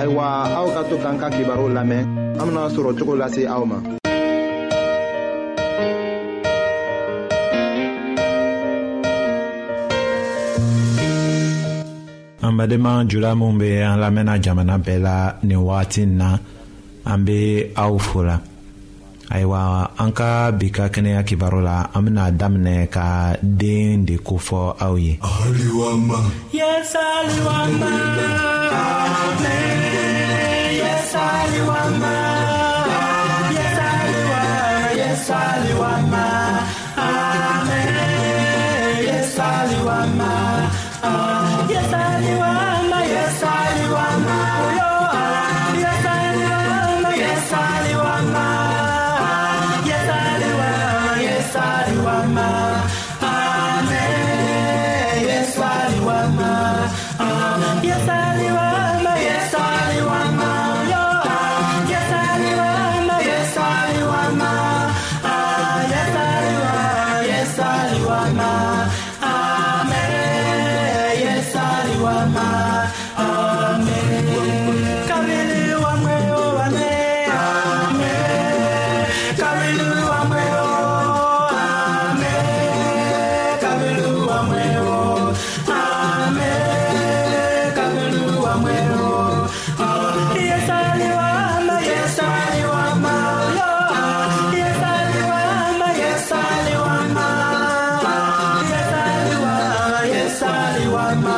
Ayiwa aw ka to k'an ka kibaru lamɛn. An bena sɔrɔ cogo lase aw ma. An badenma jula minw be an lamɛnna jamana bɛɛ la nin wagati na. An be aw fola ayiwa an ka bi ka kɛnɛya kibaro la an bena daminɛ ka den de kofɔ aw ye Yes, Aliwama. Amen. Yes, Aliwama. Yes,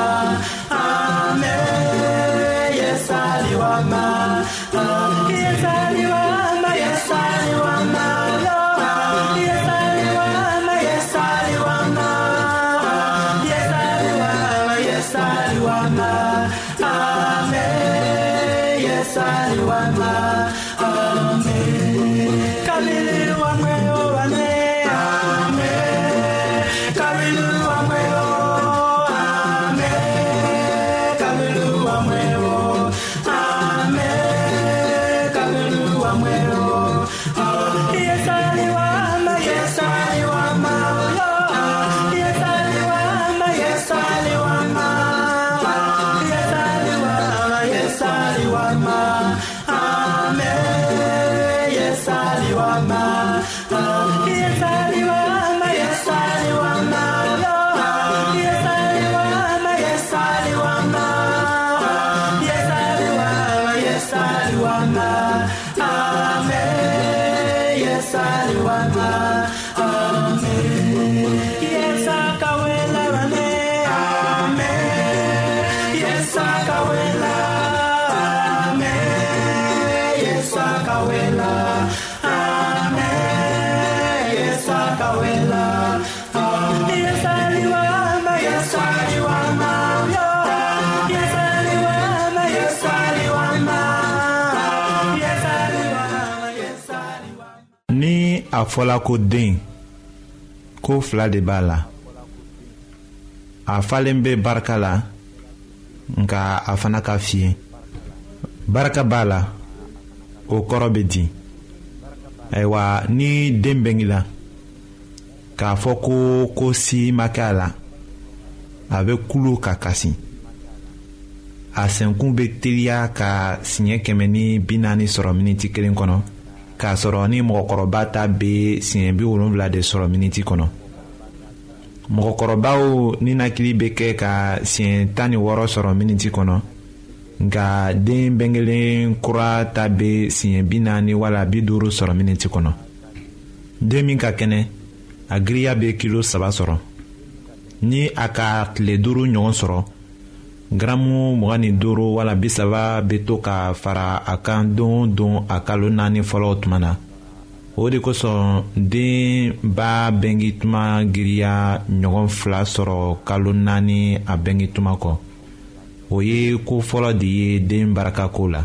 Aliwama. Fɔla ko den ko fila de b'a la. A falen bɛ barika la. Nka a fana ka fiye barika b'a la. O kɔrɔ bɛ di. Ayiwa ni den bɛngila k'a fɔ ko ko si ma kɛ a la a bɛ kulu ka kasi. A sɛnkun bɛ teliya ka siɲɛ kɛmɛ ni bi naani sɔrɔ miniti kelen kɔnɔ k'a sɔrɔ ni mɔgɔkɔrɔba ta bɛ siɲɛ bi wolonfila de sɔrɔ miniti kɔnɔ. Mɔgɔkɔrɔbaw ninakili bɛ kɛ ka siɲɛ tan ni wɔɔrɔ sɔrɔ miniti kɔnɔ. Nka den bɛnkelen kura ta bɛ siɲɛ bi naani wala bi duuru sɔrɔ miniti kɔnɔ. Den min ka kɛnɛ a giriya bɛ kilo saba sɔrɔ. Ni a ka tile duuru ɲɔgɔn sɔrɔ garamu mugan ni duuru wala bisaba bɛ to ka fara a kan don o don a kalo naani fɔlɔ tuma na o de kosɔn den b'a bɛnki tuma giriya ɲɔgɔn fila sɔrɔ kalo naani a bɛnki tuma kɔ o ye ko fɔlɔ de ye den barakako la.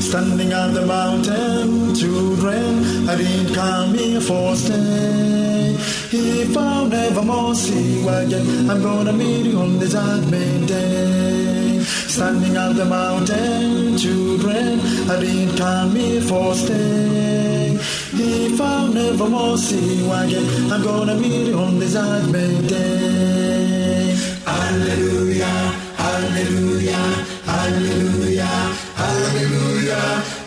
Standing on the mountain, children, I didn't come here for stay. If I'll never more see you again, I'm gonna meet you on the judgment day. Standing on the mountain, children, I didn't come here for stay. If I'll never more see you again, I'm gonna meet you on the judgment day. Hallelujah, hallelujah, hallelujah, hallelujah,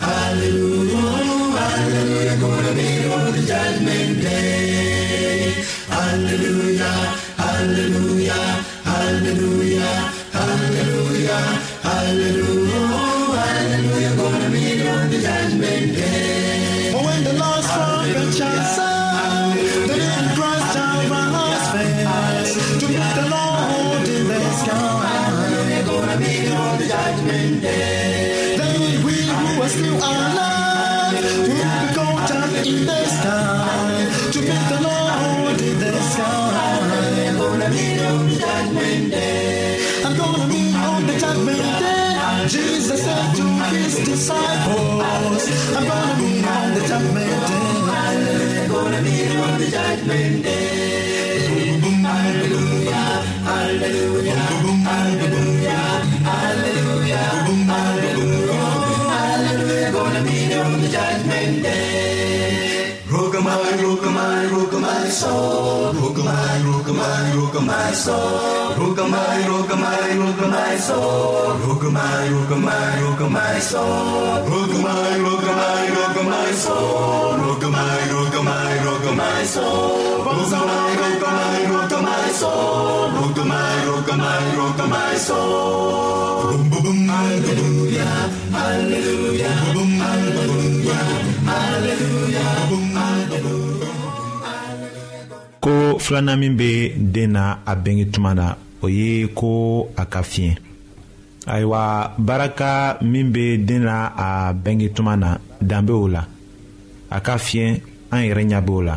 hallelujah, hallelujah, gonna meet you on the judgment day. Hallelujah, hallelujah, hallelujah, hallelujah, hallelujah, hallelujah, gonna meet on the judgment day. Oh, when the last trumpet shall soul, rook my, rook my, rook my soul, rook my, rook my, rook my soul, rook my, rook my, rook my soul, rook my, rook my, rook my soul, rook my, rook my, rook my soul, rook my, rook my, rook my soul. Boom boom boom, hallelujah, hallelujah, boom boom, hallelujah, hallelujah, boom hallelujah. Ko filanan min bɛ den na a bengi tuma na o ye ko a ka fiɲɛ. Ayiwa baraka min bɛ den na a bengi tuma na dan bɛ o la. A ka fiɲɛ an yɛrɛ ɲɛ b'o la.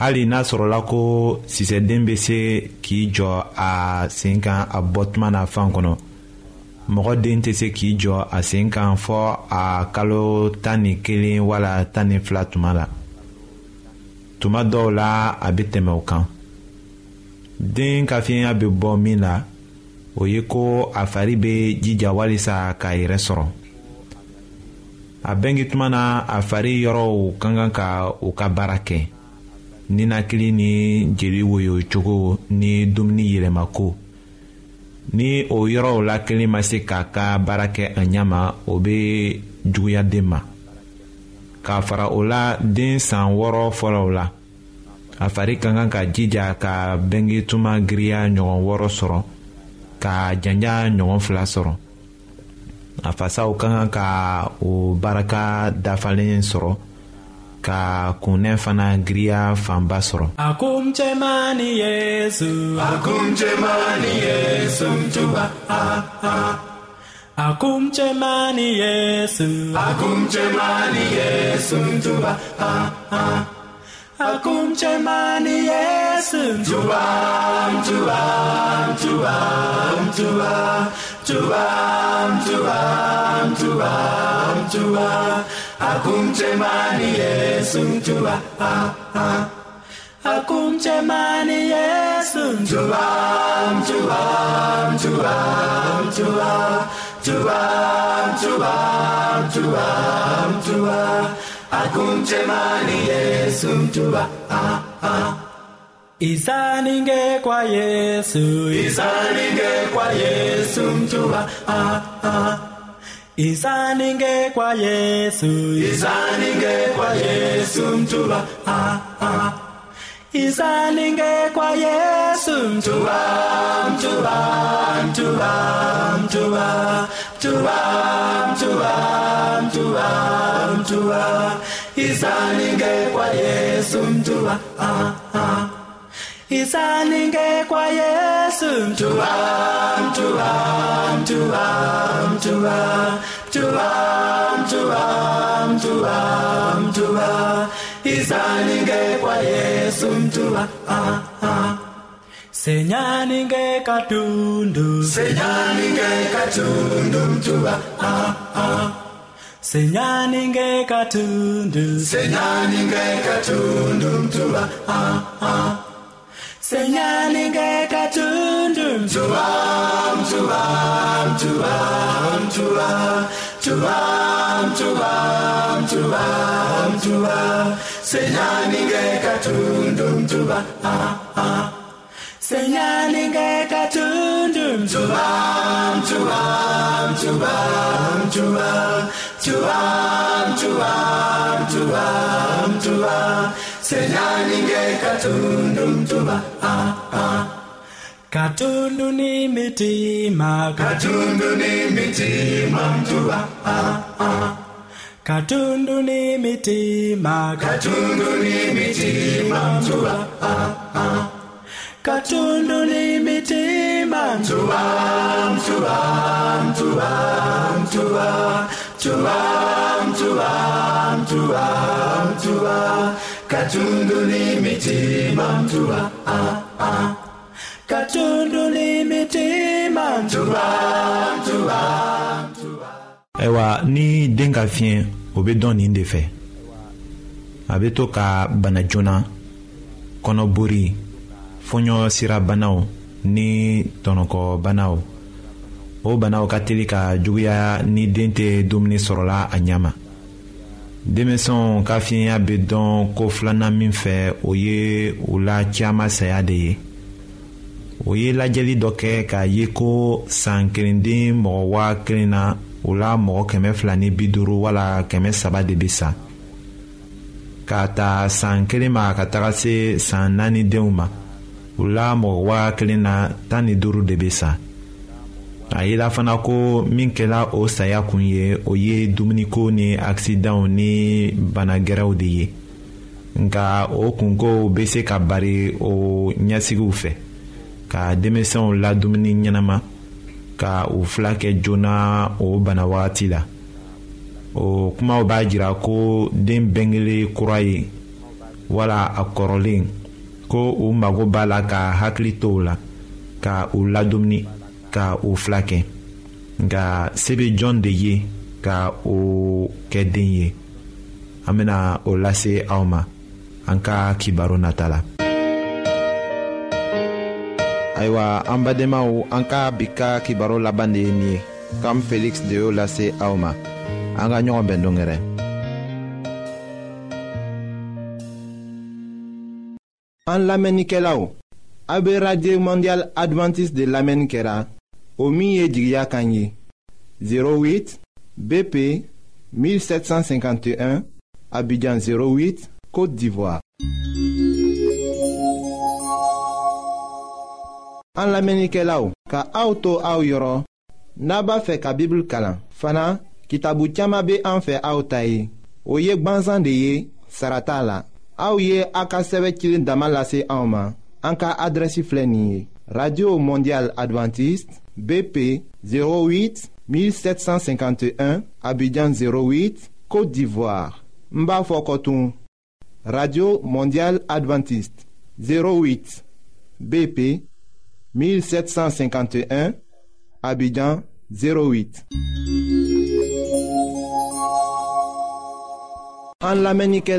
Hali n'a sɔrɔla ko sisɛden bɛ se k'i jɔ a sen kan a bɔ tuma na fan kɔnɔ mɔgɔ den tɛ se k'i jɔ a sen kan fɔ a kalo tan ni kelen wala tan ni fila tuma la tuma dɔw la a bɛ tɛmɛ o kan. Den ka fiɲɛya bɛ bɔ min na o ye ko a fari bɛ jija walisa k'a yɛrɛ sɔrɔ. A bɛngi tuma na a fari yɔrɔw ka kan ka u ka baara kɛ. Ninakili ni jeli woyo cogo ni dumuni yɛlɛmako. Ni o yɔrɔw la kelen ma se k'a ka baara kɛ a ɲɛ ma o bɛ juguya den ma k'a fara o la den san wɔɔrɔ fɔlɔw la. A fari ka kan ka jija ka bɛngi tuma giriya ɲɔgɔn wɔɔrɔ sɔrɔ ka janja ɲɔgɔn fila sɔrɔ. A fasaw ka kan ka o baraka dafalen sɔrɔ ka kunnɛ fana giriya fanba sɔrɔ. Akumchemani Yesu, akumchemani Yesu mtuba, ah, ah. Acum ce manie sunt Acum ce manie sunt Juba ha, ha. Acum ce manie sunt Juba, Juba, Juba, Juba Juba, Juba, Juba, Juba Acum ce manie sunt Juba ha. Acum ce manie sunt Juba, Juba, Juba, Juba mtuba, mtuba, mtuba, mtuba. Akumchemani Yesu mtuba, ah, ah. Isaninge kwa Yesu, isaninge kwa Yesu mtuba, ah, ah. Isaninge kwa Yesu, isaninge kwa Yesu mtuba, ah, ah. Isaninge kwa Yesu am, to am, to am, to am, to am, to am, Yesu mtuwa, ah, ah. Isa ningekwa Yesu mtuwa, mtuwa, mtuwa, mtuwa, mtuwa, mtuwa, mtuwa, mtuwa. Isa ningekwa Yesu mtuwa, ah, ah senyaninge katundu senyaninge katundu mtua ah, ah. senyaninge katundu senyaninge katundu mtua ah, ah. senyaninge katundu mtua mtua mtua mtua mtua mtua mtua mtua senyaninge katundu mtua ah, ah. Senyaninge katundu mtua mtua mtua mtua mtua mtua mtua mtua senyaninge katundu mtua ah, ah. katundu ni mitima. Katundu ni mitima mtua ah, ah. katundu ni mitima. Katundu ni mitima mtua ah, ah. Katundu ni mitima mtua mtua katundu ni mitima mtua ah, ah. katundu ni mitima ayiwa ni den ka fiɲɛ o bɛ dɔn nin de fɛ a bɛ to ka bana joona kɔnɔbori fɔɲɔ sira banaw ni tɔnɔkɔbanaw o banaw ka teli ka juguya ni den tɛ dumuni sɔrɔla a ɲɛ ma. Denmisɛnw ka fiɲɛya bɛ dɔn ko filanan min fɛ o ye u la caman saya de ye. O ye lajɛli dɔ kɛ k'a ye ko san kelenden mɔgɔ waa kelen na o la mɔgɔ kɛmɛ fila ni bi duuru wala kɛmɛ saba de bɛ sa. K'a ta san kelen ma ka taga se san naani denw ma o la mɔgɔ waa kelen na tan ni duuru de bɛ sa. A yela fana ko min kɛla o saya kun ye o ye dumuniko ni akisidanw ni banagɛrɛw de ye. Nka o kunkow bɛ se ka bari o ɲɛsigiw fɛ. Ka denmisɛnw ladumuni ɲɛnama ka u fila kɛ joona o bana wagati la. O kumaw b'a jira ko den bɛnkelen kura ye wala a kɔrɔlen ko u mago b'a la ka hakili to o la ka u ladumuni ka u fila kɛ nka se bɛ jɔn de ye ka o kɛ den ye. An bɛna o lase aw ma. An ka kibaru nata la. ayiwa an badenmaw an ka bi ka kibaro laban de ye nin ye. Kam feliksi de y'o lase aw ma. An ka ɲɔgɔn bɛn dongɛrɛ An lamenike la ou, abe Radye Mondial Adventist de lamen kera, o miye jigya kanyi, 08 BP 1751, Abidjan 08, Kote d'Ivoire. An lamenike la ou, ka aoutou aou yoron, naba fe ka bibl kalan, fana, ki tabu tiyama be an fe aoutayi, o yek banzan de ye, sarata la. Aw ye a ka sɛbɛ cilen ma. Radio mondial advantiste bp 08 1751 abidjan 08 côte d'ivoire. N radio mondial advantiste 08 bp 1751 Abidjan 08 An lamenike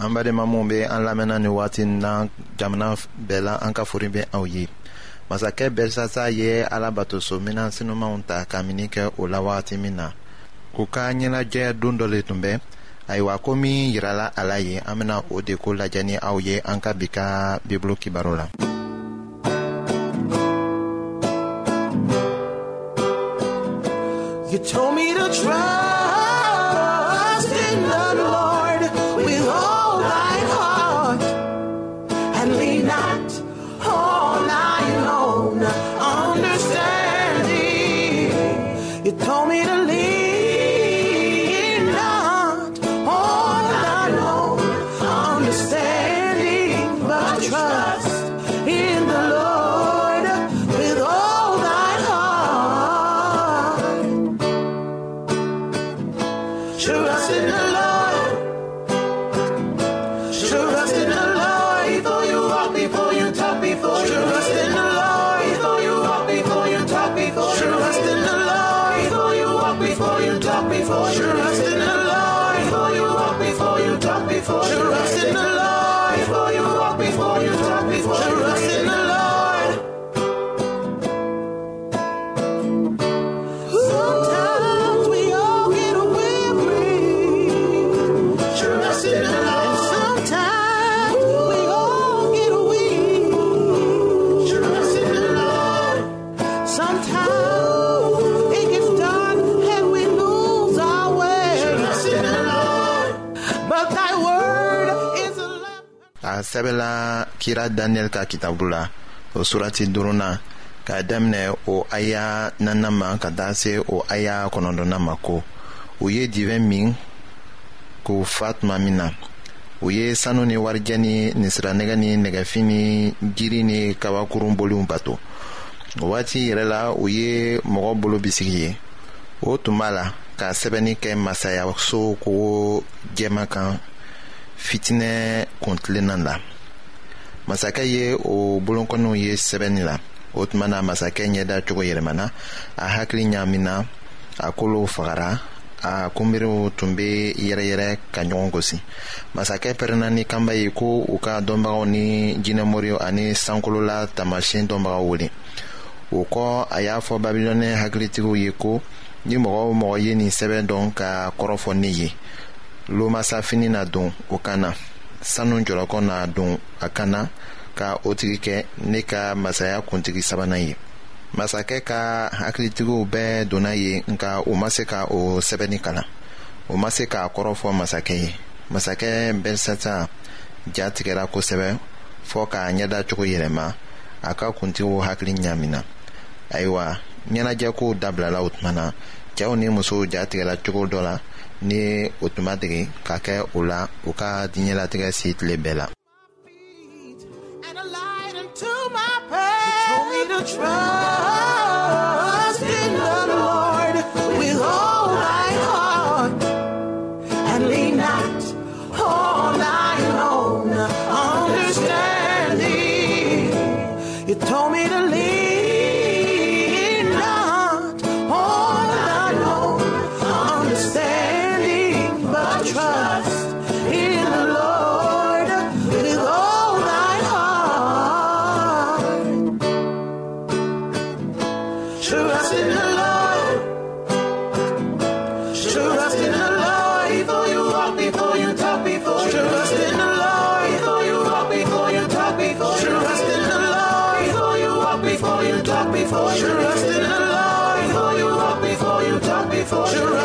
An badenma minw be an lamɛnna ni wagati na jamana bɛɛ la an ka fori bɛ aw ye masakɛ ye sinumanw ta ka mini kɛ o la wagati min na u ka ɲɛnajɛ don dɔ le tun bɛ ayiwa ko min yirala a la ye an bena o de ko lajɛ ni aw ye an ka bi ka bibulu la You told me to trust not sɛbɛla kira daniyɛli ka kitabu la o surati duruna k'a daminɛ o aya nana ma ka taa se o aya kɔnɔdɔna ma ko u ye divɛn min k'u fa tuma min na u ye sanu ni warijɛ ni ninsiranɛgɛ ni nɛgɛfin ni jiri ni kabakurun boliw bato o waati yɛrɛ la u ye mɔgɔ bolo bisigi ye. O tun b'a la ka sɛbɛnni kɛ masayaso kogo jɛma kan fitinɛ kuntilenna la. Masakɛ ye o bolonkɔniw ye sɛbɛnni la. O tuma na masakɛ ɲɛda cogo yɛlɛmana a hakili ɲaamina a kolow fagara a kunbiriw tun be yɛrɛyɛrɛ ka ɲɔgɔn gosi. Masakɛ pɛrɛnna ni kanba ye ko u ka dɔnbagaw ni jinɛmoriw ani sankolola taamasiyɛn dɔnbagaw wele o kɔ a y'a fɔ babilɔnɛ hakilitigiw ye ko ni mɔgɔ o mɔgɔ ye nin sɛbɛn dɔn ka kɔrɔfɔ ne ye lomasafini na don o kan na sanu jɔlɔkɔ na don a kan ka o tigi kɛ ne ka masaya kuntigi sabanan ye. Masakɛ ka hakilitigiw bɛɛ donna yen nka u ma se ka o sɛbɛnni kalan. O ma se k'a kɔrɔfɔ masakɛ ye. Masakɛ bɛlisata ja tigɛra kosɛbɛ fɔɔ k'a ɲɛda cogo yɛlɛma a ka kuntigiw hakili ɲamina. Ayiwa ɲɛnajɛkow dabilala o tuma na cɛɛw ni musow ja tigɛla cogo dɔ la ni o tun ma dege ka kɛ o la u ka diɲɛlatigɛ si tile bɛɛ la. Feet before you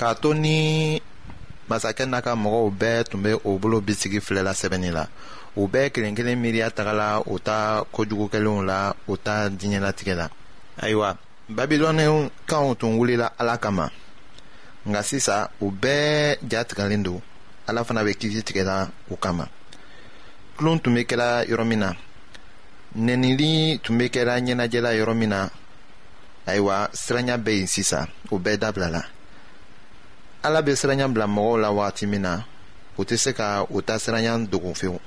k'a to ni masakɛ n'a ka mɔgɔw bɛɛ tun be o bolo bisigi filɛla la u bɛɛ kelen kelen miiriya tagala u ta kojugukɛlenw la u ta diɲɛlatigɛ la. Ayiwa babilɔnikaw tun wulila ala kama. Nka sisan u bɛɛ jatigɛlen don. Ala fana be kisi tigɛla u kama. Tulon tun be kɛla yɔrɔ min na. Nɛnili tun be kɛra ɲɛnajɛla yɔrɔ min na. Ayiwa siranya bɛ yen sisan o bɛɛ dabilala ala bɛ siranya bila mɔgɔw la wagati min na u tɛ se ka u ta siranya dogo fewu.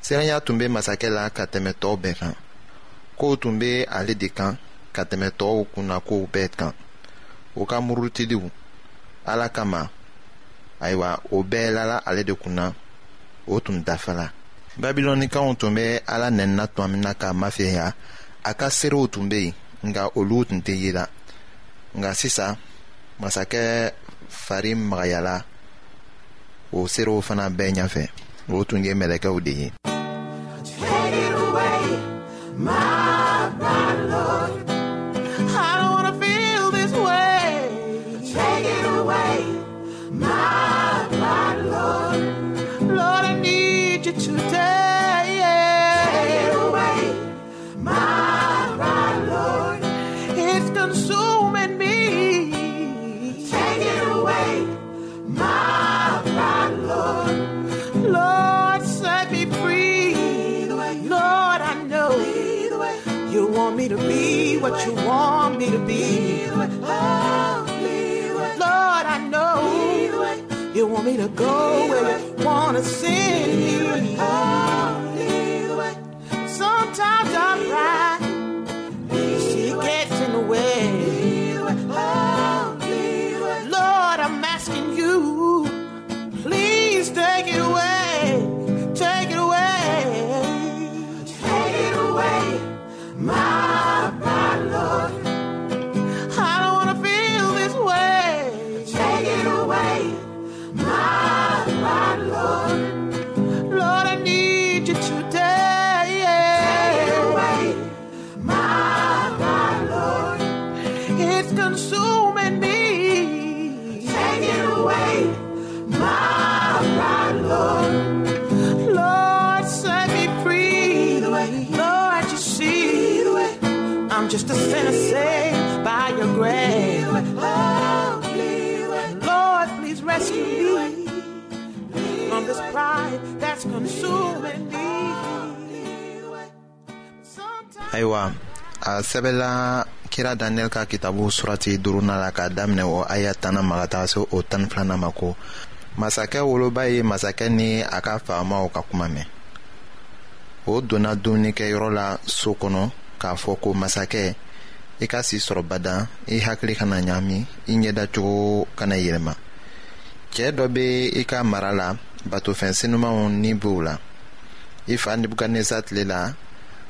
Siranya tun bɛ masakɛ la ka tɛmɛ tɔw bɛɛ kan. Kow tun bɛ ale de kan ka tɛmɛ tɔw kunna kow bɛɛ kan. O ka murutiliw ala kama ayiwa o bɛɛ lala ale de kunna o tun dafala babilɔnikaw tun bɛ ala nɛnina tuma min na k'a mafɛya a ka seerew tun bɛ yen nka olu tun tɛ ye la nka sisan masakɛ fari magayala o seerew fana bɛɛ ɲɛfɛ. O tun ye mɛlɛkɛw de ye want me to be. the way. Lord, I know you want me to go where you want to send me. Sometimes a sɛbɛla kira daniyɛli ka kitabu surati duruna la k'a daminɛ o aya tana ma ka taga se o tani filana ma ko. Masakɛ woloba ye masakɛ ni a ka faamaw ka kuma mɛn. O donna dumunikɛyɔrɔ la so kɔnɔ k'a fɔ ko masakɛ i ka si sɔrɔ bada i hakili kana ɲaami i ɲɛdacogo kana yɛlɛma. Cɛɛ dɔ be i ka mara la batofɛn senumanw ni b'o la. I fa tile la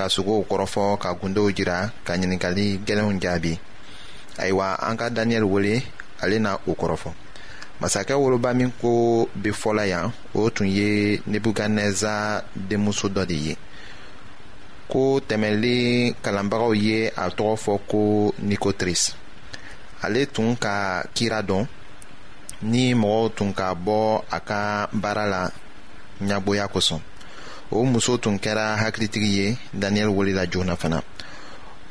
ka sogow kɔrɔfɔ ka gundow jira ka ɲininkali gɛlɛnw jaabi. Ayiwa an ka daniyɛli wele ale na o kɔrɔfɔ. Masakɛ woloba min ko be fɔla yan o tun ye nebukadnɛza denmuso dɔ de ye. Ko tɛmɛlen kalanbagaw ye a tɔgɔ fɔ ko nikotris ale tun ka kira dɔn ni mɔgɔw tun ka bɔ a ka baara la ɲagboya kosɔn o muso tun kɛra hakilitigi ye daniyɛli welela joona fana.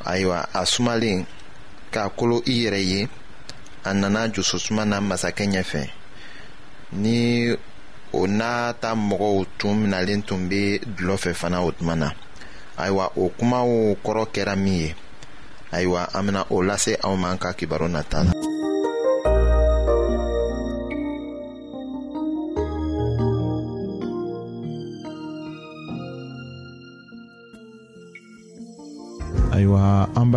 Ayiwa a sumalen k'a kolo i yɛrɛ ye a nana jususuma na masakɛ ɲɛfɛ. Ni o n'a ta mɔgɔw tun minalen tun be dulɔ fɛ fana o tuma na. Ayiwa o kumaw kɔrɔ kɛra min ye. Ayiwa an bena o lase aw ma an ka kibaro nata la